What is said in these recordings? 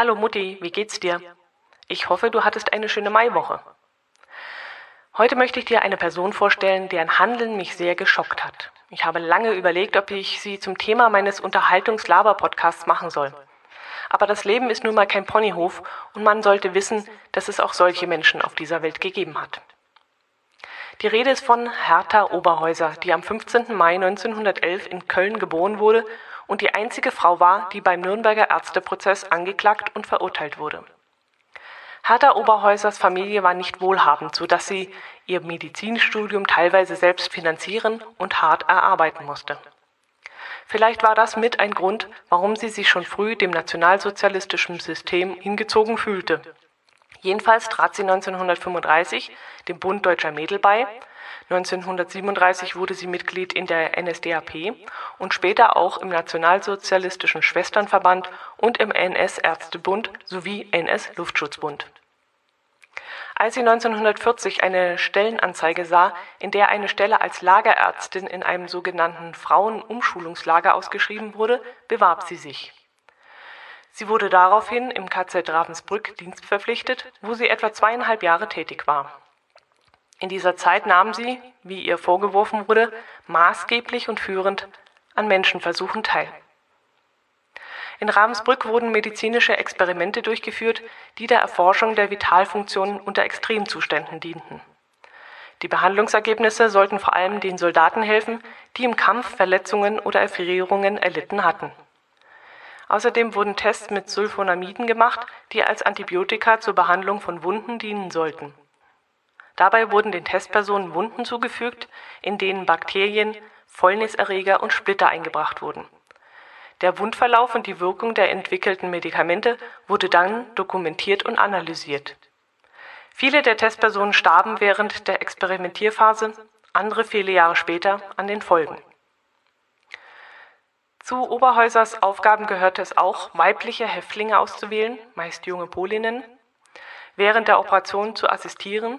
Hallo Mutti, wie geht's dir? Ich hoffe, du hattest eine schöne Maiwoche. Heute möchte ich dir eine Person vorstellen, deren Handeln mich sehr geschockt hat. Ich habe lange überlegt, ob ich sie zum Thema meines Unterhaltungs-Laber-Podcasts machen soll. Aber das Leben ist nun mal kein Ponyhof und man sollte wissen, dass es auch solche Menschen auf dieser Welt gegeben hat. Die Rede ist von Hertha Oberhäuser, die am 15. Mai 1911 in Köln geboren wurde und die einzige Frau war, die beim Nürnberger Ärzteprozess angeklagt und verurteilt wurde. Hertha Oberhäusers Familie war nicht wohlhabend, so dass sie ihr Medizinstudium teilweise selbst finanzieren und hart erarbeiten musste. Vielleicht war das mit ein Grund, warum sie sich schon früh dem nationalsozialistischen System hingezogen fühlte. Jedenfalls trat sie 1935 dem Bund Deutscher Mädel bei. 1937 wurde sie Mitglied in der NSDAP und später auch im Nationalsozialistischen Schwesternverband und im NS-Ärztebund sowie NS-Luftschutzbund. Als sie 1940 eine Stellenanzeige sah, in der eine Stelle als Lagerärztin in einem sogenannten Frauenumschulungslager ausgeschrieben wurde, bewarb sie sich. Sie wurde daraufhin im KZ Ravensbrück dienstverpflichtet, wo sie etwa zweieinhalb Jahre tätig war. In dieser Zeit nahm sie, wie ihr vorgeworfen wurde, maßgeblich und führend an Menschenversuchen teil. In Ravensbrück wurden medizinische Experimente durchgeführt, die der Erforschung der Vitalfunktionen unter Extremzuständen dienten. Die Behandlungsergebnisse sollten vor allem den Soldaten helfen, die im Kampf Verletzungen oder Erfrierungen erlitten hatten. Außerdem wurden Tests mit Sulfonamiden gemacht, die als Antibiotika zur Behandlung von Wunden dienen sollten. Dabei wurden den Testpersonen Wunden zugefügt, in denen Bakterien, Fäulniserreger und Splitter eingebracht wurden. Der Wundverlauf und die Wirkung der entwickelten Medikamente wurde dann dokumentiert und analysiert. Viele der Testpersonen starben während der Experimentierphase, andere viele Jahre später an den Folgen. Zu Oberhäusers Aufgaben gehörte es auch, weibliche Häftlinge auszuwählen, meist junge Polinnen, während der Operation zu assistieren,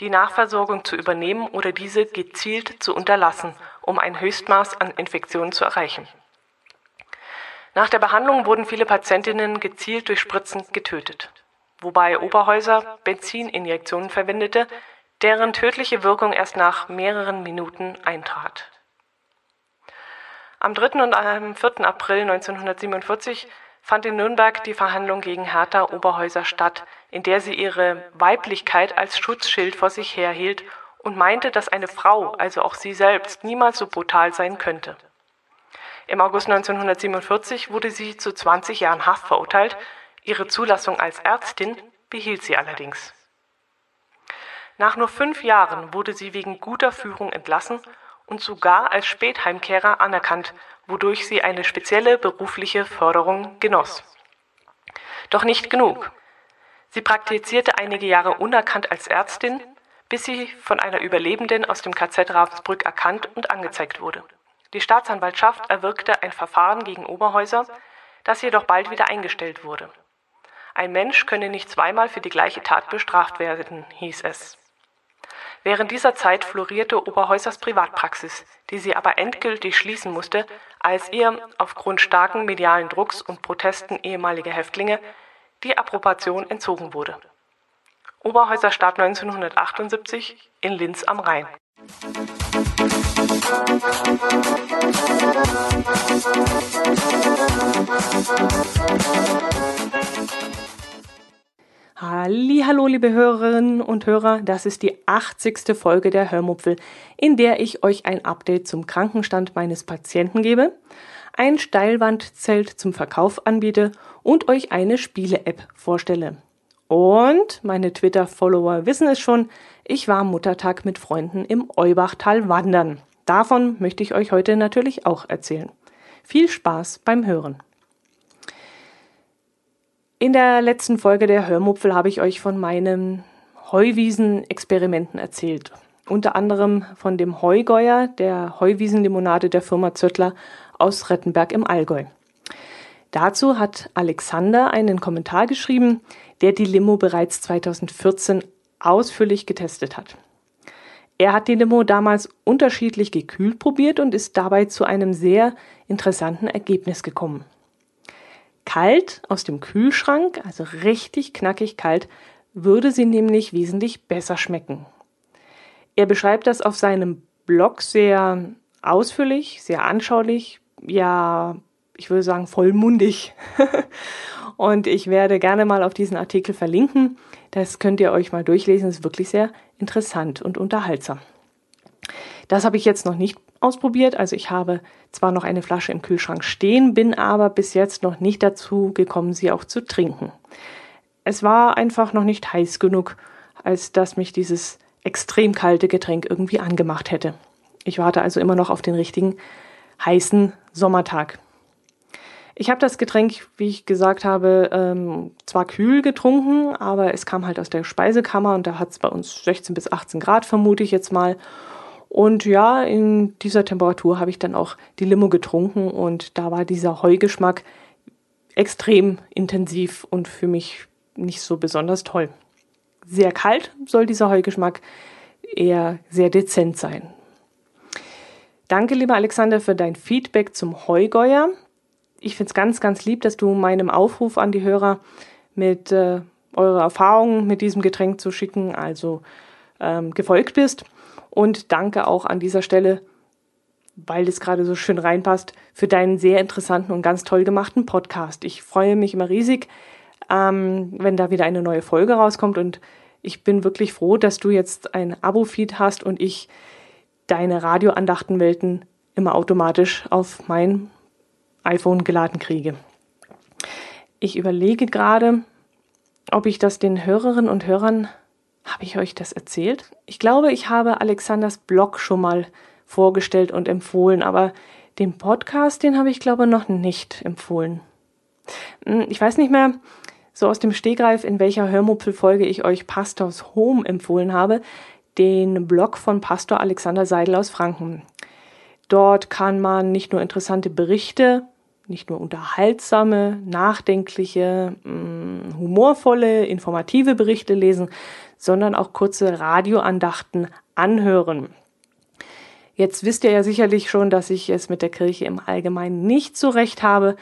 die Nachversorgung zu übernehmen oder diese gezielt zu unterlassen, um ein Höchstmaß an Infektionen zu erreichen. Nach der Behandlung wurden viele Patientinnen gezielt durch Spritzen getötet, wobei Oberhäuser Benzininjektionen verwendete, deren tödliche Wirkung erst nach mehreren Minuten eintrat. Am 3. und am 4. April 1947 fand in Nürnberg die Verhandlung gegen Hertha Oberhäuser statt, in der sie ihre Weiblichkeit als Schutzschild vor sich herhielt und meinte, dass eine Frau, also auch sie selbst, niemals so brutal sein könnte. Im August 1947 wurde sie zu 20 Jahren Haft verurteilt, ihre Zulassung als Ärztin behielt sie allerdings. Nach nur fünf Jahren wurde sie wegen guter Führung entlassen und sogar als Spätheimkehrer anerkannt, wodurch sie eine spezielle berufliche Förderung genoss. Doch nicht genug. Sie praktizierte einige Jahre unerkannt als Ärztin, bis sie von einer Überlebenden aus dem KZ Ravensbrück erkannt und angezeigt wurde. Die Staatsanwaltschaft erwirkte ein Verfahren gegen Oberhäuser, das jedoch bald wieder eingestellt wurde. Ein Mensch könne nicht zweimal für die gleiche Tat bestraft werden, hieß es. Während dieser Zeit florierte Oberhäusers Privatpraxis, die sie aber endgültig schließen musste, als ihr aufgrund starken medialen Drucks und Protesten ehemaliger Häftlinge die Approbation entzogen wurde. Oberhäuser starb 1978 in Linz am Rhein. Hallo, liebe Hörerinnen und Hörer, das ist die 80. Folge der Hörmupfel, in der ich euch ein Update zum Krankenstand meines Patienten gebe, ein Steilwandzelt zum Verkauf anbiete und euch eine Spiele-App vorstelle. Und meine Twitter-Follower wissen es schon, ich war Muttertag mit Freunden im Eubachtal wandern. Davon möchte ich euch heute natürlich auch erzählen. Viel Spaß beim Hören. In der letzten Folge der Hörmupfel habe ich euch von meinen Heuwiesen-Experimenten erzählt. Unter anderem von dem Heugeuer, der Heuwiesenlimonade der Firma Zöttler aus Rettenberg im Allgäu. Dazu hat Alexander einen Kommentar geschrieben, der die Limo bereits 2014 ausführlich getestet hat. Er hat die Limo damals unterschiedlich gekühlt probiert und ist dabei zu einem sehr interessanten Ergebnis gekommen. Kalt aus dem Kühlschrank, also richtig knackig kalt, würde sie nämlich wesentlich besser schmecken. Er beschreibt das auf seinem Blog sehr ausführlich, sehr anschaulich, ja, ich würde sagen vollmundig. Und ich werde gerne mal auf diesen Artikel verlinken. Das könnt ihr euch mal durchlesen. Ist wirklich sehr interessant und unterhaltsam. Das habe ich jetzt noch nicht ausprobiert. Also ich habe zwar noch eine Flasche im Kühlschrank stehen, bin aber bis jetzt noch nicht dazu gekommen, sie auch zu trinken. Es war einfach noch nicht heiß genug, als dass mich dieses extrem kalte Getränk irgendwie angemacht hätte. Ich warte also immer noch auf den richtigen heißen Sommertag. Ich habe das Getränk, wie ich gesagt habe, ähm, zwar kühl getrunken, aber es kam halt aus der Speisekammer und da hat es bei uns 16 bis 18 Grad, vermute ich jetzt mal. Und ja, in dieser Temperatur habe ich dann auch die Limo getrunken und da war dieser Heugeschmack extrem intensiv und für mich nicht so besonders toll. Sehr kalt soll dieser Heugeschmack eher sehr dezent sein. Danke, lieber Alexander, für dein Feedback zum Heugeuer. Ich finde es ganz, ganz lieb, dass du meinem Aufruf an die Hörer mit äh, eurer Erfahrungen mit diesem Getränk zu schicken, also ähm, gefolgt bist. Und danke auch an dieser Stelle, weil es gerade so schön reinpasst, für deinen sehr interessanten und ganz toll gemachten Podcast. Ich freue mich immer riesig, ähm, wenn da wieder eine neue Folge rauskommt. Und ich bin wirklich froh, dass du jetzt ein Abo-Feed hast und ich deine Radioandachtenwelten immer automatisch auf mein iPhone geladen kriege. Ich überlege gerade, ob ich das den Hörerinnen und Hörern, habe ich euch das erzählt? Ich glaube, ich habe Alexanders Blog schon mal vorgestellt und empfohlen, aber den Podcast, den habe ich glaube noch nicht empfohlen. Hm, ich weiß nicht mehr so aus dem Stegreif, in welcher Hörmupfel-Folge ich euch Pastors Home empfohlen habe den Blog von Pastor Alexander Seidel aus Franken. Dort kann man nicht nur interessante Berichte, nicht nur unterhaltsame, nachdenkliche, mm, humorvolle, informative Berichte lesen, sondern auch kurze Radioandachten anhören. Jetzt wisst ihr ja sicherlich schon, dass ich es mit der Kirche im Allgemeinen nicht so recht habe,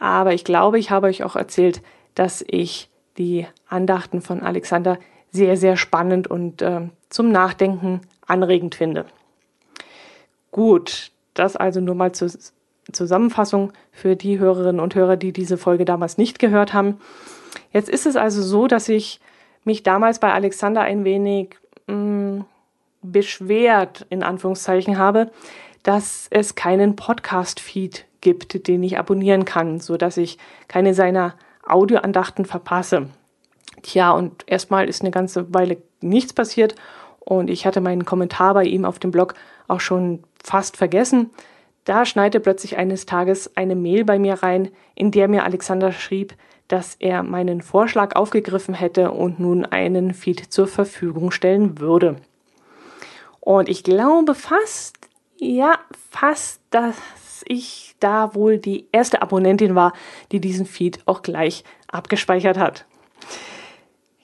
aber ich glaube, ich habe euch auch erzählt, dass ich die Andachten von Alexander sehr, sehr spannend und äh, zum Nachdenken anregend finde. Gut, das also nur mal zur Zusammenfassung für die Hörerinnen und Hörer, die diese Folge damals nicht gehört haben. Jetzt ist es also so, dass ich mich damals bei Alexander ein wenig mh, mm, beschwert, in Anführungszeichen habe, dass es keinen Podcast-Feed gibt, den ich abonnieren kann, so dass ich keine seiner Audioandachten verpasse. Tja, und erstmal ist eine ganze Weile nichts passiert und ich hatte meinen Kommentar bei ihm auf dem Blog auch schon fast vergessen. Da schneite plötzlich eines Tages eine Mail bei mir rein, in der mir Alexander schrieb, dass er meinen Vorschlag aufgegriffen hätte und nun einen Feed zur Verfügung stellen würde. Und ich glaube fast, ja, fast, dass ich da wohl die erste Abonnentin war, die diesen Feed auch gleich abgespeichert hat.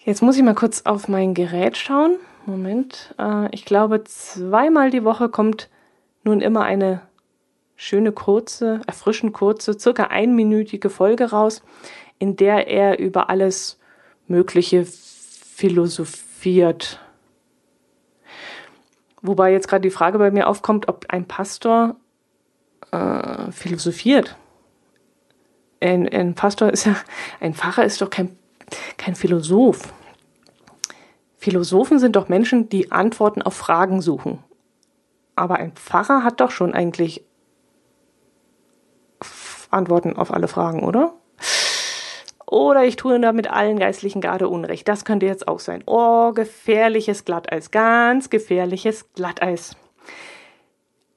Jetzt muss ich mal kurz auf mein Gerät schauen. Moment. Äh, ich glaube, zweimal die Woche kommt nun immer eine schöne kurze, erfrischend kurze, circa einminütige Folge raus, in der er über alles Mögliche philosophiert. Wobei jetzt gerade die Frage bei mir aufkommt, ob ein Pastor äh, philosophiert. Ein, ein Pastor ist ja, ein Pfarrer ist doch kein kein Philosoph. Philosophen sind doch Menschen, die Antworten auf Fragen suchen. Aber ein Pfarrer hat doch schon eigentlich Antworten auf alle Fragen, oder? Oder ich tue damit allen Geistlichen gerade Unrecht. Das könnte jetzt auch sein. Oh, gefährliches Glatteis. Ganz gefährliches Glatteis.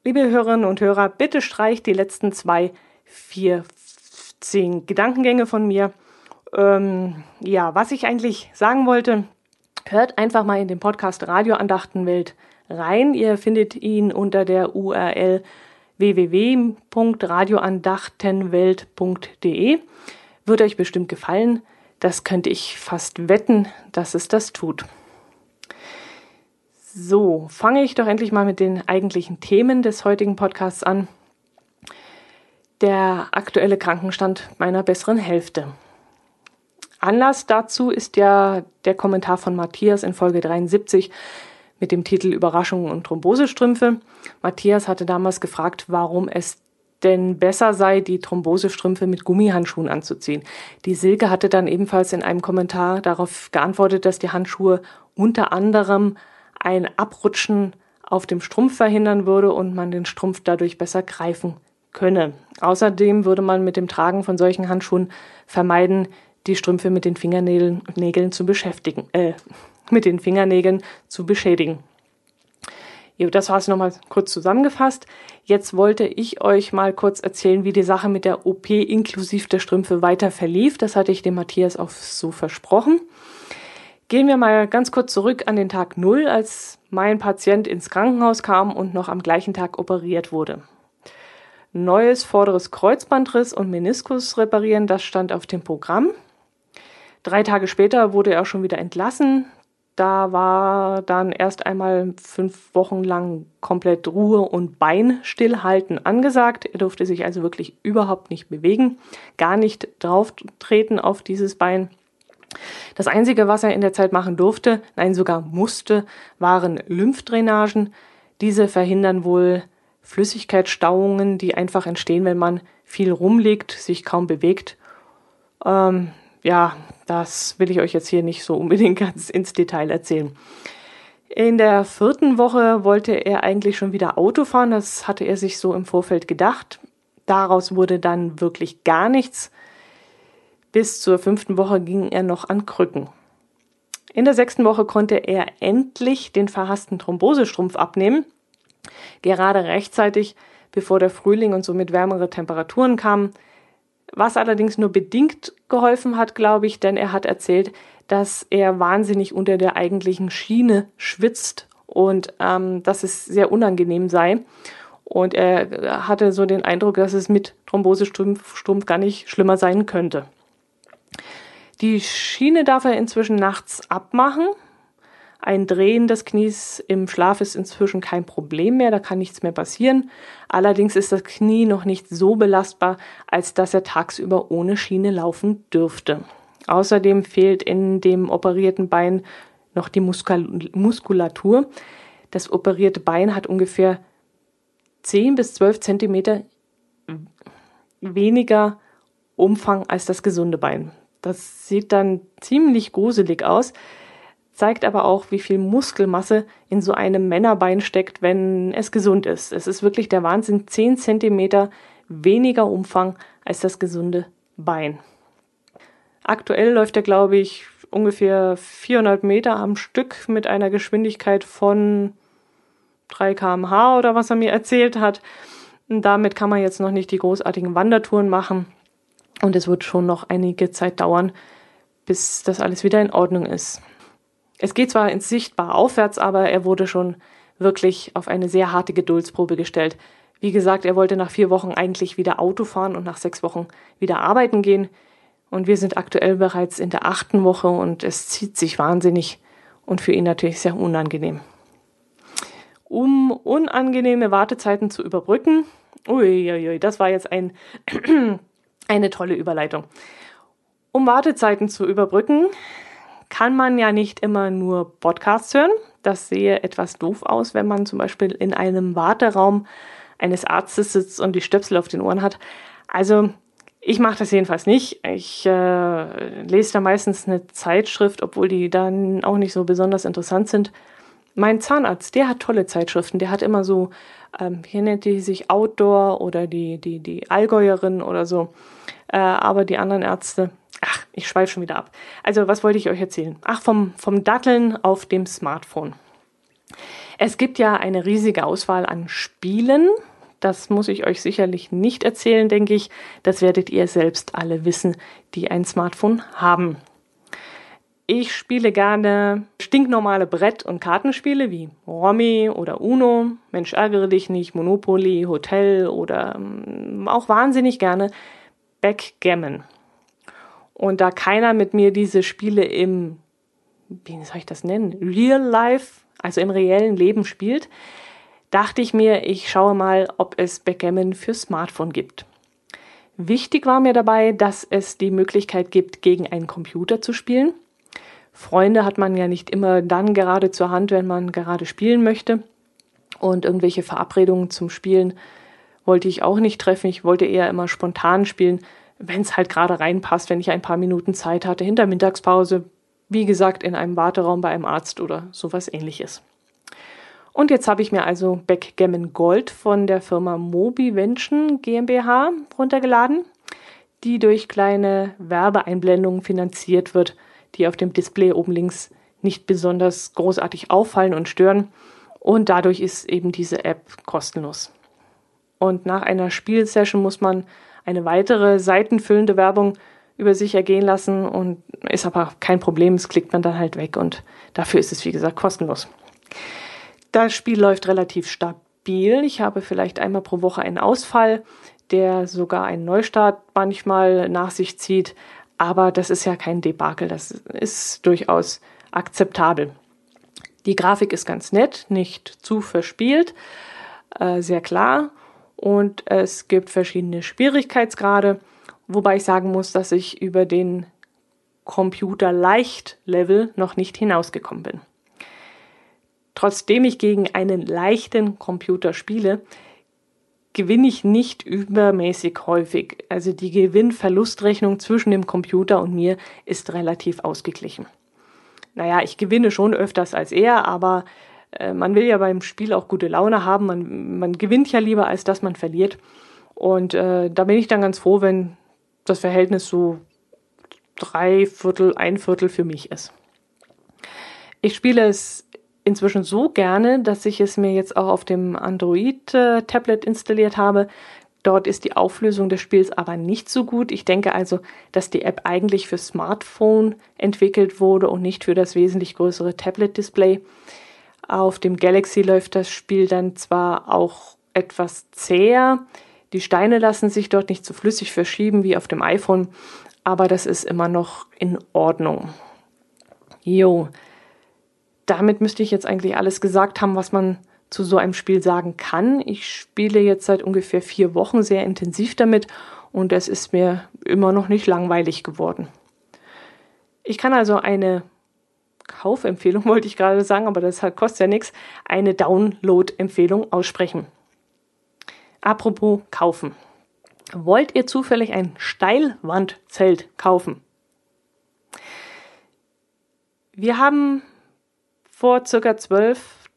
Liebe Hörerinnen und Hörer, bitte streicht die letzten zwei, vier, zehn Gedankengänge von mir ähm, ja, was ich eigentlich sagen wollte, hört einfach mal in den Podcast Radioandachtenwelt rein. Ihr findet ihn unter der URL www.radioandachtenwelt.de. Wird euch bestimmt gefallen. Das könnte ich fast wetten, dass es das tut. So, fange ich doch endlich mal mit den eigentlichen Themen des heutigen Podcasts an. der aktuelle Krankenstand meiner besseren Hälfte. Anlass dazu ist ja der Kommentar von Matthias in Folge 73 mit dem Titel Überraschungen und Thrombosestrümpfe. Matthias hatte damals gefragt, warum es denn besser sei, die Thrombosestrümpfe mit Gummihandschuhen anzuziehen. Die Silke hatte dann ebenfalls in einem Kommentar darauf geantwortet, dass die Handschuhe unter anderem ein Abrutschen auf dem Strumpf verhindern würde und man den Strumpf dadurch besser greifen könne. Außerdem würde man mit dem Tragen von solchen Handschuhen vermeiden, die Strümpfe mit den Fingernägeln Nägeln zu beschäftigen, äh, mit den Fingernägeln zu beschädigen. Jo, das war es nochmal kurz zusammengefasst. Jetzt wollte ich euch mal kurz erzählen, wie die Sache mit der OP inklusive der Strümpfe weiter verlief. Das hatte ich dem Matthias auch so versprochen. Gehen wir mal ganz kurz zurück an den Tag Null, als mein Patient ins Krankenhaus kam und noch am gleichen Tag operiert wurde. Neues vorderes Kreuzbandriss und Meniskus reparieren, das stand auf dem Programm. Drei Tage später wurde er auch schon wieder entlassen. Da war dann erst einmal fünf Wochen lang komplett Ruhe und Bein stillhalten angesagt. Er durfte sich also wirklich überhaupt nicht bewegen, gar nicht drauf treten auf dieses Bein. Das Einzige, was er in der Zeit machen durfte, nein sogar musste, waren Lymphdrainagen. Diese verhindern wohl Flüssigkeitsstauungen, die einfach entstehen, wenn man viel rumliegt, sich kaum bewegt. Ähm, ja, das will ich euch jetzt hier nicht so unbedingt ganz ins Detail erzählen. In der vierten Woche wollte er eigentlich schon wieder Auto fahren. Das hatte er sich so im Vorfeld gedacht. Daraus wurde dann wirklich gar nichts. Bis zur fünften Woche ging er noch an Krücken. In der sechsten Woche konnte er endlich den verhassten Thrombosestrumpf abnehmen gerade rechtzeitig, bevor der Frühling und somit wärmere Temperaturen kamen. Was allerdings nur bedingt geholfen hat, glaube ich, denn er hat erzählt, dass er wahnsinnig unter der eigentlichen Schiene schwitzt und ähm, dass es sehr unangenehm sei. Und er hatte so den Eindruck, dass es mit Thrombosestrumpf gar nicht schlimmer sein könnte. Die Schiene darf er inzwischen nachts abmachen. Ein Drehen des Knies im Schlaf ist inzwischen kein Problem mehr, da kann nichts mehr passieren. Allerdings ist das Knie noch nicht so belastbar, als dass er tagsüber ohne Schiene laufen dürfte. Außerdem fehlt in dem operierten Bein noch die Muskulatur. Das operierte Bein hat ungefähr 10 bis 12 Zentimeter weniger Umfang als das gesunde Bein. Das sieht dann ziemlich gruselig aus zeigt aber auch, wie viel Muskelmasse in so einem Männerbein steckt, wenn es gesund ist. Es ist wirklich der Wahnsinn. Zehn Zentimeter weniger Umfang als das gesunde Bein. Aktuell läuft er, glaube ich, ungefähr 400 Meter am Stück mit einer Geschwindigkeit von 3 kmh oder was er mir erzählt hat. Damit kann man jetzt noch nicht die großartigen Wandertouren machen. Und es wird schon noch einige Zeit dauern, bis das alles wieder in Ordnung ist. Es geht zwar ins Sichtbar aufwärts, aber er wurde schon wirklich auf eine sehr harte Geduldsprobe gestellt. Wie gesagt, er wollte nach vier Wochen eigentlich wieder Auto fahren und nach sechs Wochen wieder arbeiten gehen. Und wir sind aktuell bereits in der achten Woche und es zieht sich wahnsinnig und für ihn natürlich sehr unangenehm. Um unangenehme Wartezeiten zu überbrücken, uiuiui, das war jetzt ein, eine tolle Überleitung. Um Wartezeiten zu überbrücken, kann man ja nicht immer nur Podcasts hören. Das sehe etwas doof aus, wenn man zum Beispiel in einem Warteraum eines Arztes sitzt und die Stöpsel auf den Ohren hat. Also ich mache das jedenfalls nicht. Ich äh, lese da meistens eine Zeitschrift, obwohl die dann auch nicht so besonders interessant sind. Mein Zahnarzt, der hat tolle Zeitschriften. Der hat immer so, ähm, hier nennt die sich Outdoor oder die, die, die Allgäuerin oder so. Äh, aber die anderen Ärzte, Ach, ich schweife schon wieder ab. Also, was wollte ich euch erzählen? Ach, vom, vom Datteln auf dem Smartphone. Es gibt ja eine riesige Auswahl an Spielen. Das muss ich euch sicherlich nicht erzählen, denke ich. Das werdet ihr selbst alle wissen, die ein Smartphone haben. Ich spiele gerne stinknormale Brett- und Kartenspiele wie Romy oder Uno, Mensch ärgere dich nicht, Monopoly, Hotel oder ähm, auch wahnsinnig gerne Backgammon. Und da keiner mit mir diese Spiele im, wie soll ich das nennen, Real Life, also im reellen Leben spielt, dachte ich mir, ich schaue mal, ob es Backgammon für Smartphone gibt. Wichtig war mir dabei, dass es die Möglichkeit gibt, gegen einen Computer zu spielen. Freunde hat man ja nicht immer dann gerade zur Hand, wenn man gerade spielen möchte. Und irgendwelche Verabredungen zum Spielen wollte ich auch nicht treffen. Ich wollte eher immer spontan spielen, wenn es halt gerade reinpasst, wenn ich ein paar Minuten Zeit hatte, hinter Mittagspause, wie gesagt, in einem Warteraum bei einem Arzt oder sowas ähnliches. Und jetzt habe ich mir also Backgammon Gold von der Firma Mobivention GmbH runtergeladen, die durch kleine Werbeeinblendungen finanziert wird, die auf dem Display oben links nicht besonders großartig auffallen und stören. Und dadurch ist eben diese App kostenlos. Und nach einer Spielsession muss man eine weitere seitenfüllende Werbung über sich ergehen lassen und ist aber kein Problem, es klickt man dann halt weg und dafür ist es wie gesagt kostenlos. Das Spiel läuft relativ stabil. Ich habe vielleicht einmal pro Woche einen Ausfall, der sogar einen Neustart manchmal nach sich zieht, aber das ist ja kein Debakel, das ist durchaus akzeptabel. Die Grafik ist ganz nett, nicht zu verspielt, äh, sehr klar und es gibt verschiedene Schwierigkeitsgrade, wobei ich sagen muss, dass ich über den Computer leicht Level noch nicht hinausgekommen bin. Trotzdem ich gegen einen leichten Computer spiele, gewinne ich nicht übermäßig häufig. Also die Gewinn-Verlust-Rechnung zwischen dem Computer und mir ist relativ ausgeglichen. Naja, ich gewinne schon öfters als er, aber äh, man will ja beim Spiel auch gute Laune haben. Man, man gewinnt ja lieber, als dass man verliert. Und äh, da bin ich dann ganz froh, wenn das Verhältnis so drei Viertel, ein Viertel für mich ist. Ich spiele es inzwischen so gerne, dass ich es mir jetzt auch auf dem Android-Tablet installiert habe. Dort ist die Auflösung des Spiels aber nicht so gut. Ich denke also, dass die App eigentlich für Smartphone entwickelt wurde und nicht für das wesentlich größere Tablet-Display. Auf dem Galaxy läuft das Spiel dann zwar auch etwas zäher, die Steine lassen sich dort nicht so flüssig verschieben wie auf dem iPhone, aber das ist immer noch in Ordnung. Jo, damit müsste ich jetzt eigentlich alles gesagt haben, was man zu so einem Spiel sagen kann. Ich spiele jetzt seit ungefähr vier Wochen sehr intensiv damit und es ist mir immer noch nicht langweilig geworden. Ich kann also eine Kaufempfehlung wollte ich gerade sagen, aber das kostet ja nichts, eine Download-Empfehlung aussprechen. Apropos kaufen. Wollt ihr zufällig ein Steilwandzelt kaufen? Wir haben vor circa 12,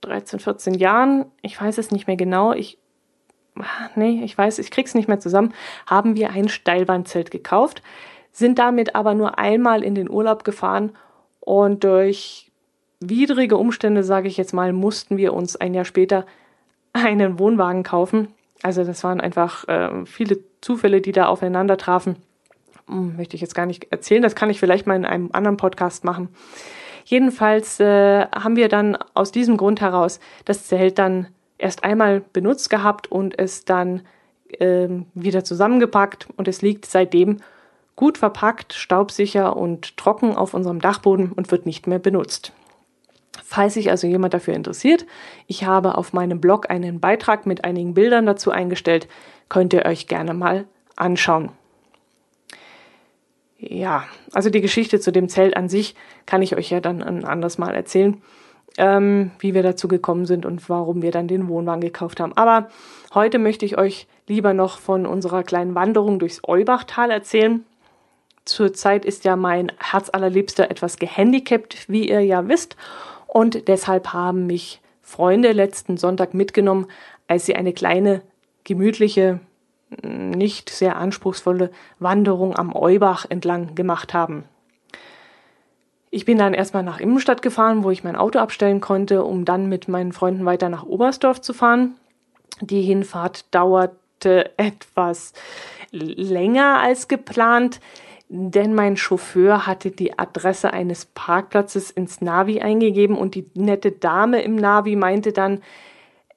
13, 14 Jahren, ich weiß es nicht mehr genau, ich nee, ich weiß, ich krieg's nicht mehr zusammen, haben wir ein Steilwandzelt gekauft, sind damit aber nur einmal in den Urlaub gefahren und durch widrige Umstände, sage ich jetzt mal, mussten wir uns ein Jahr später einen Wohnwagen kaufen. Also das waren einfach äh, viele Zufälle, die da aufeinander trafen. Hm, möchte ich jetzt gar nicht erzählen. Das kann ich vielleicht mal in einem anderen Podcast machen. Jedenfalls äh, haben wir dann aus diesem Grund heraus das Zelt dann erst einmal benutzt gehabt und es dann äh, wieder zusammengepackt und es liegt seitdem gut verpackt, staubsicher und trocken auf unserem Dachboden und wird nicht mehr benutzt. Falls sich also jemand dafür interessiert, ich habe auf meinem Blog einen Beitrag mit einigen Bildern dazu eingestellt, könnt ihr euch gerne mal anschauen. Ja, also die Geschichte zu dem Zelt an sich kann ich euch ja dann ein anderes Mal erzählen, ähm, wie wir dazu gekommen sind und warum wir dann den Wohnwagen gekauft haben. Aber heute möchte ich euch lieber noch von unserer kleinen Wanderung durchs Eubachtal erzählen. Zurzeit ist ja mein Herzallerliebster etwas gehandicapt, wie ihr ja wisst. Und deshalb haben mich Freunde letzten Sonntag mitgenommen, als sie eine kleine, gemütliche, nicht sehr anspruchsvolle Wanderung am Eubach entlang gemacht haben. Ich bin dann erstmal nach Immenstadt gefahren, wo ich mein Auto abstellen konnte, um dann mit meinen Freunden weiter nach Oberstdorf zu fahren. Die Hinfahrt dauerte etwas länger als geplant denn mein Chauffeur hatte die Adresse eines Parkplatzes ins Navi eingegeben und die nette Dame im Navi meinte dann,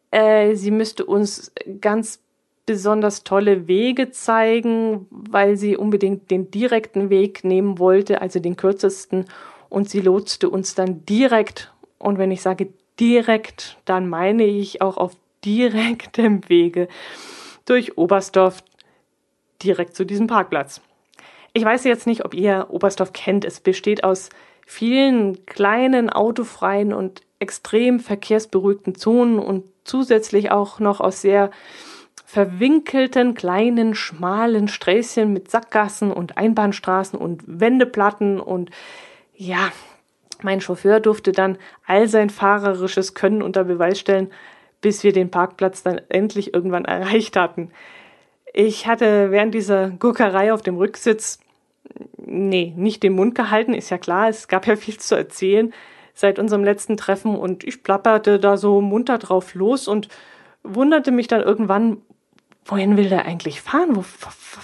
äh, sie müsste uns ganz besonders tolle Wege zeigen, weil sie unbedingt den direkten Weg nehmen wollte, also den kürzesten. Und sie lotste uns dann direkt, und wenn ich sage direkt, dann meine ich auch auf direktem Wege durch Oberstdorf direkt zu diesem Parkplatz. Ich weiß jetzt nicht, ob ihr Oberstdorf kennt. Es besteht aus vielen kleinen autofreien und extrem verkehrsberuhigten Zonen und zusätzlich auch noch aus sehr verwinkelten, kleinen, schmalen Sträßchen mit Sackgassen und Einbahnstraßen und Wendeplatten und ja, mein Chauffeur durfte dann all sein fahrerisches Können unter Beweis stellen, bis wir den Parkplatz dann endlich irgendwann erreicht hatten. Ich hatte während dieser Gurkerei auf dem Rücksitz, nee, nicht den Mund gehalten, ist ja klar, es gab ja viel zu erzählen seit unserem letzten Treffen und ich plapperte da so munter drauf los und wunderte mich dann irgendwann, wohin will der eigentlich fahren? Wo,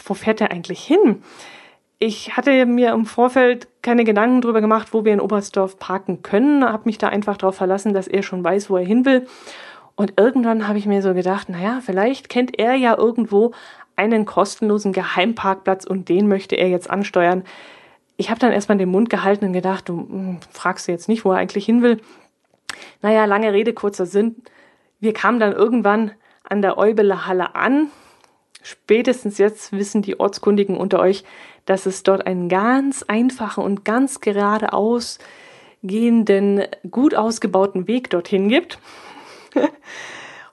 wo fährt der eigentlich hin? Ich hatte mir im Vorfeld keine Gedanken darüber gemacht, wo wir in Oberstdorf parken können, habe mich da einfach darauf verlassen, dass er schon weiß, wo er hin will. Und irgendwann habe ich mir so gedacht, naja, vielleicht kennt er ja irgendwo einen kostenlosen Geheimparkplatz und den möchte er jetzt ansteuern. Ich habe dann erstmal den Mund gehalten und gedacht, du hm, fragst du jetzt nicht, wo er eigentlich hin will. Naja, lange Rede, kurzer Sinn. Wir kamen dann irgendwann an der Eubeler Halle an. Spätestens jetzt wissen die Ortskundigen unter euch, dass es dort einen ganz einfachen und ganz geradeaus gehenden, gut ausgebauten Weg dorthin gibt.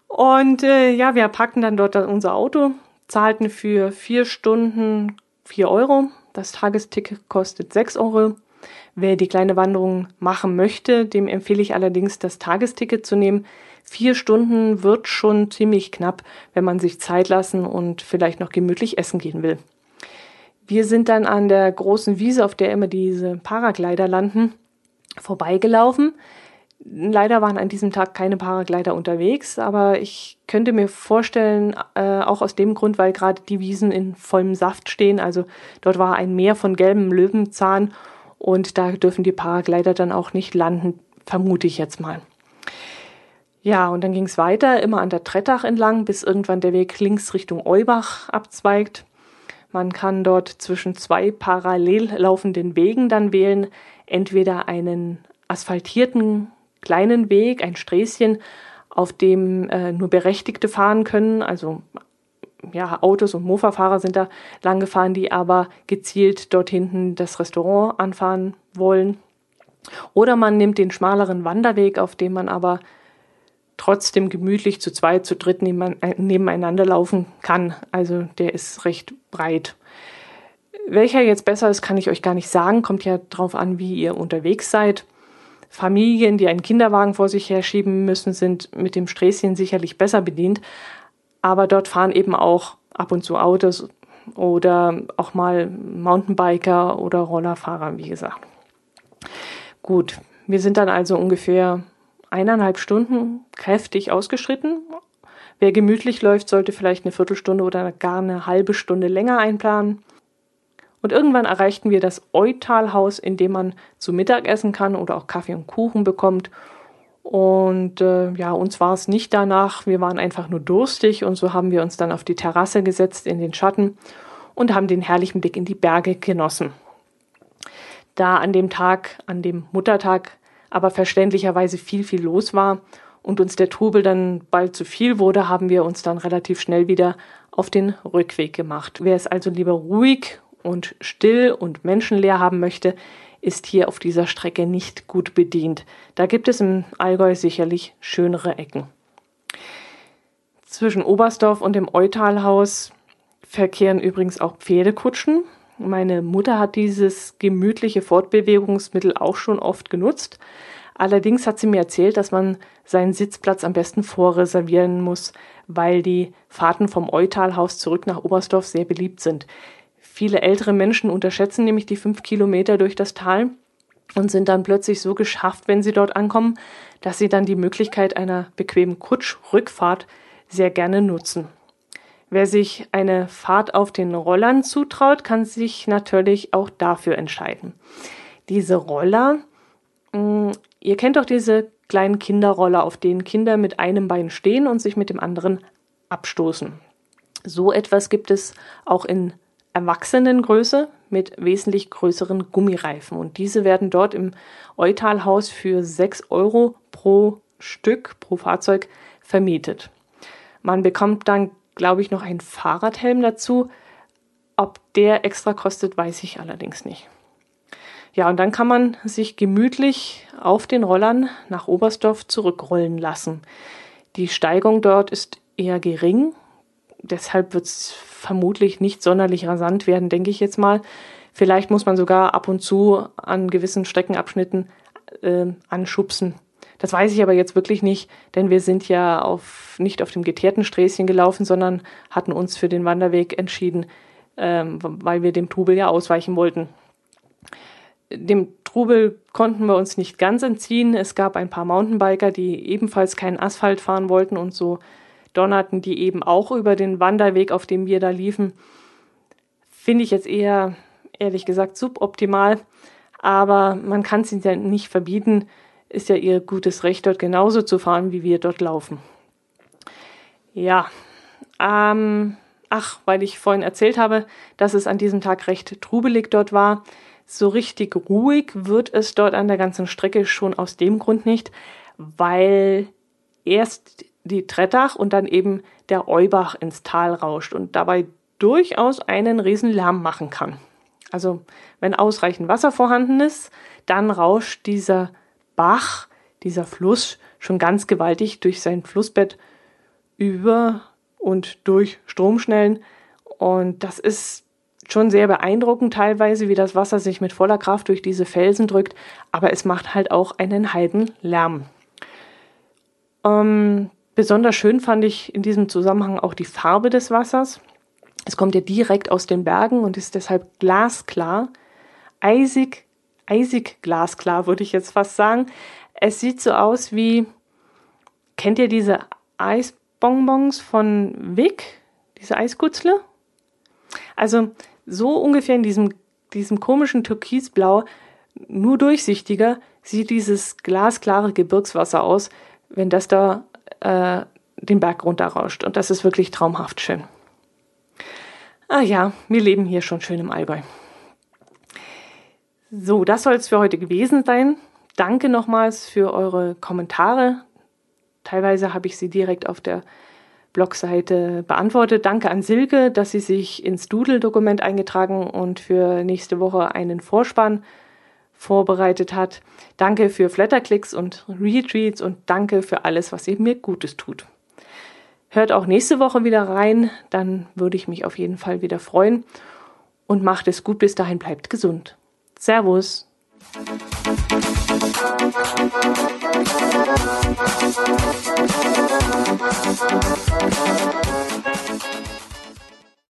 und äh, ja, wir packten dann dort unser Auto, zahlten für vier Stunden vier Euro. Das Tagesticket kostet sechs Euro. Wer die kleine Wanderung machen möchte, dem empfehle ich allerdings, das Tagesticket zu nehmen. Vier Stunden wird schon ziemlich knapp, wenn man sich Zeit lassen und vielleicht noch gemütlich essen gehen will. Wir sind dann an der großen Wiese, auf der immer diese Paraglider landen, vorbeigelaufen. Leider waren an diesem Tag keine Paraglider unterwegs, aber ich könnte mir vorstellen, äh, auch aus dem Grund, weil gerade die Wiesen in vollem Saft stehen, also dort war ein Meer von gelbem Löwenzahn und da dürfen die Paraglider dann auch nicht landen, vermute ich jetzt mal. Ja, und dann ging es weiter, immer an der Trettach entlang, bis irgendwann der Weg links Richtung Eubach abzweigt. Man kann dort zwischen zwei parallel laufenden Wegen dann wählen, entweder einen asphaltierten kleinen Weg, ein Sträßchen, auf dem äh, nur Berechtigte fahren können, also ja, Autos und Mofa-Fahrer sind da lang gefahren, die aber gezielt dort hinten das Restaurant anfahren wollen. Oder man nimmt den schmaleren Wanderweg, auf dem man aber trotzdem gemütlich zu zweit, zu dritt äh, nebeneinander laufen kann. Also der ist recht breit. Welcher jetzt besser ist, kann ich euch gar nicht sagen. Kommt ja darauf an, wie ihr unterwegs seid. Familien, die einen Kinderwagen vor sich herschieben müssen, sind mit dem Sträßchen sicherlich besser bedient aber dort fahren eben auch ab und zu Autos oder auch mal Mountainbiker oder Rollerfahrer, wie gesagt. Gut, wir sind dann also ungefähr eineinhalb Stunden kräftig ausgeschritten. Wer gemütlich läuft, sollte vielleicht eine Viertelstunde oder gar eine halbe Stunde länger einplanen. Und irgendwann erreichten wir das Eutalhaus, in dem man zu Mittag essen kann oder auch Kaffee und Kuchen bekommt und äh, ja, uns war es nicht danach, wir waren einfach nur durstig und so haben wir uns dann auf die Terrasse gesetzt in den Schatten und haben den herrlichen Blick in die Berge genossen. Da an dem Tag, an dem Muttertag, aber verständlicherweise viel, viel los war und uns der Trubel dann bald zu viel wurde, haben wir uns dann relativ schnell wieder auf den Rückweg gemacht. Wer es also lieber ruhig und still und menschenleer haben möchte, ist hier auf dieser Strecke nicht gut bedient. Da gibt es im Allgäu sicherlich schönere Ecken. Zwischen Oberstdorf und dem Eutalhaus verkehren übrigens auch Pferdekutschen. Meine Mutter hat dieses gemütliche Fortbewegungsmittel auch schon oft genutzt. Allerdings hat sie mir erzählt, dass man seinen Sitzplatz am besten vorreservieren muss, weil die Fahrten vom Eutalhaus zurück nach Oberstdorf sehr beliebt sind. Viele ältere Menschen unterschätzen nämlich die fünf Kilometer durch das Tal und sind dann plötzlich so geschafft, wenn sie dort ankommen, dass sie dann die Möglichkeit einer bequemen Kutschrückfahrt sehr gerne nutzen. Wer sich eine Fahrt auf den Rollern zutraut, kann sich natürlich auch dafür entscheiden. Diese Roller, mm, ihr kennt doch diese kleinen Kinderroller, auf denen Kinder mit einem Bein stehen und sich mit dem anderen abstoßen. So etwas gibt es auch in Erwachsenengröße mit wesentlich größeren Gummireifen. Und diese werden dort im Eutalhaus für 6 Euro pro Stück, pro Fahrzeug vermietet. Man bekommt dann, glaube ich, noch einen Fahrradhelm dazu. Ob der extra kostet, weiß ich allerdings nicht. Ja, und dann kann man sich gemütlich auf den Rollern nach Oberstdorf zurückrollen lassen. Die Steigung dort ist eher gering, deshalb wird es vermutlich nicht sonderlich rasant werden, denke ich jetzt mal. Vielleicht muss man sogar ab und zu an gewissen Streckenabschnitten äh, anschubsen. Das weiß ich aber jetzt wirklich nicht, denn wir sind ja auf, nicht auf dem geteerten Sträßchen gelaufen, sondern hatten uns für den Wanderweg entschieden, ähm, weil wir dem Trubel ja ausweichen wollten. Dem Trubel konnten wir uns nicht ganz entziehen. Es gab ein paar Mountainbiker, die ebenfalls keinen Asphalt fahren wollten und so donnerten die eben auch über den Wanderweg, auf dem wir da liefen. Finde ich jetzt eher, ehrlich gesagt, suboptimal. Aber man kann es ihnen ja nicht verbieten. Ist ja ihr gutes Recht, dort genauso zu fahren, wie wir dort laufen. Ja, ähm, ach, weil ich vorhin erzählt habe, dass es an diesem Tag recht trubelig dort war. So richtig ruhig wird es dort an der ganzen Strecke schon aus dem Grund nicht, weil erst die Trettach und dann eben der Eubach ins Tal rauscht und dabei durchaus einen riesen Lärm machen kann. Also wenn ausreichend Wasser vorhanden ist, dann rauscht dieser Bach, dieser Fluss schon ganz gewaltig durch sein Flussbett über und durch Stromschnellen. Und das ist schon sehr beeindruckend teilweise, wie das Wasser sich mit voller Kraft durch diese Felsen drückt, aber es macht halt auch einen Heidenlärm. Ähm, besonders schön fand ich in diesem Zusammenhang auch die Farbe des Wassers. Es kommt ja direkt aus den Bergen und ist deshalb glasklar, eisig, eisig glasklar, würde ich jetzt fast sagen. Es sieht so aus wie, kennt ihr diese Eisbonbons von Wick, diese Eiskutzle? Also so ungefähr in diesem, diesem komischen Türkisblau, nur durchsichtiger, sieht dieses glasklare Gebirgswasser aus, wenn das da äh, den Berg runterrauscht. Und das ist wirklich traumhaft schön. Ah ja, wir leben hier schon schön im Allgäu. So, das soll es für heute gewesen sein. Danke nochmals für eure Kommentare. Teilweise habe ich sie direkt auf der Blogseite beantwortet. Danke an Silke, dass sie sich ins Doodle-Dokument eingetragen und für nächste Woche einen Vorspann vorbereitet hat. Danke für Flatterklicks und Retweets und danke für alles, was ihr mir Gutes tut. Hört auch nächste Woche wieder rein, dann würde ich mich auf jeden Fall wieder freuen. Und macht es gut, bis dahin bleibt gesund. Servus.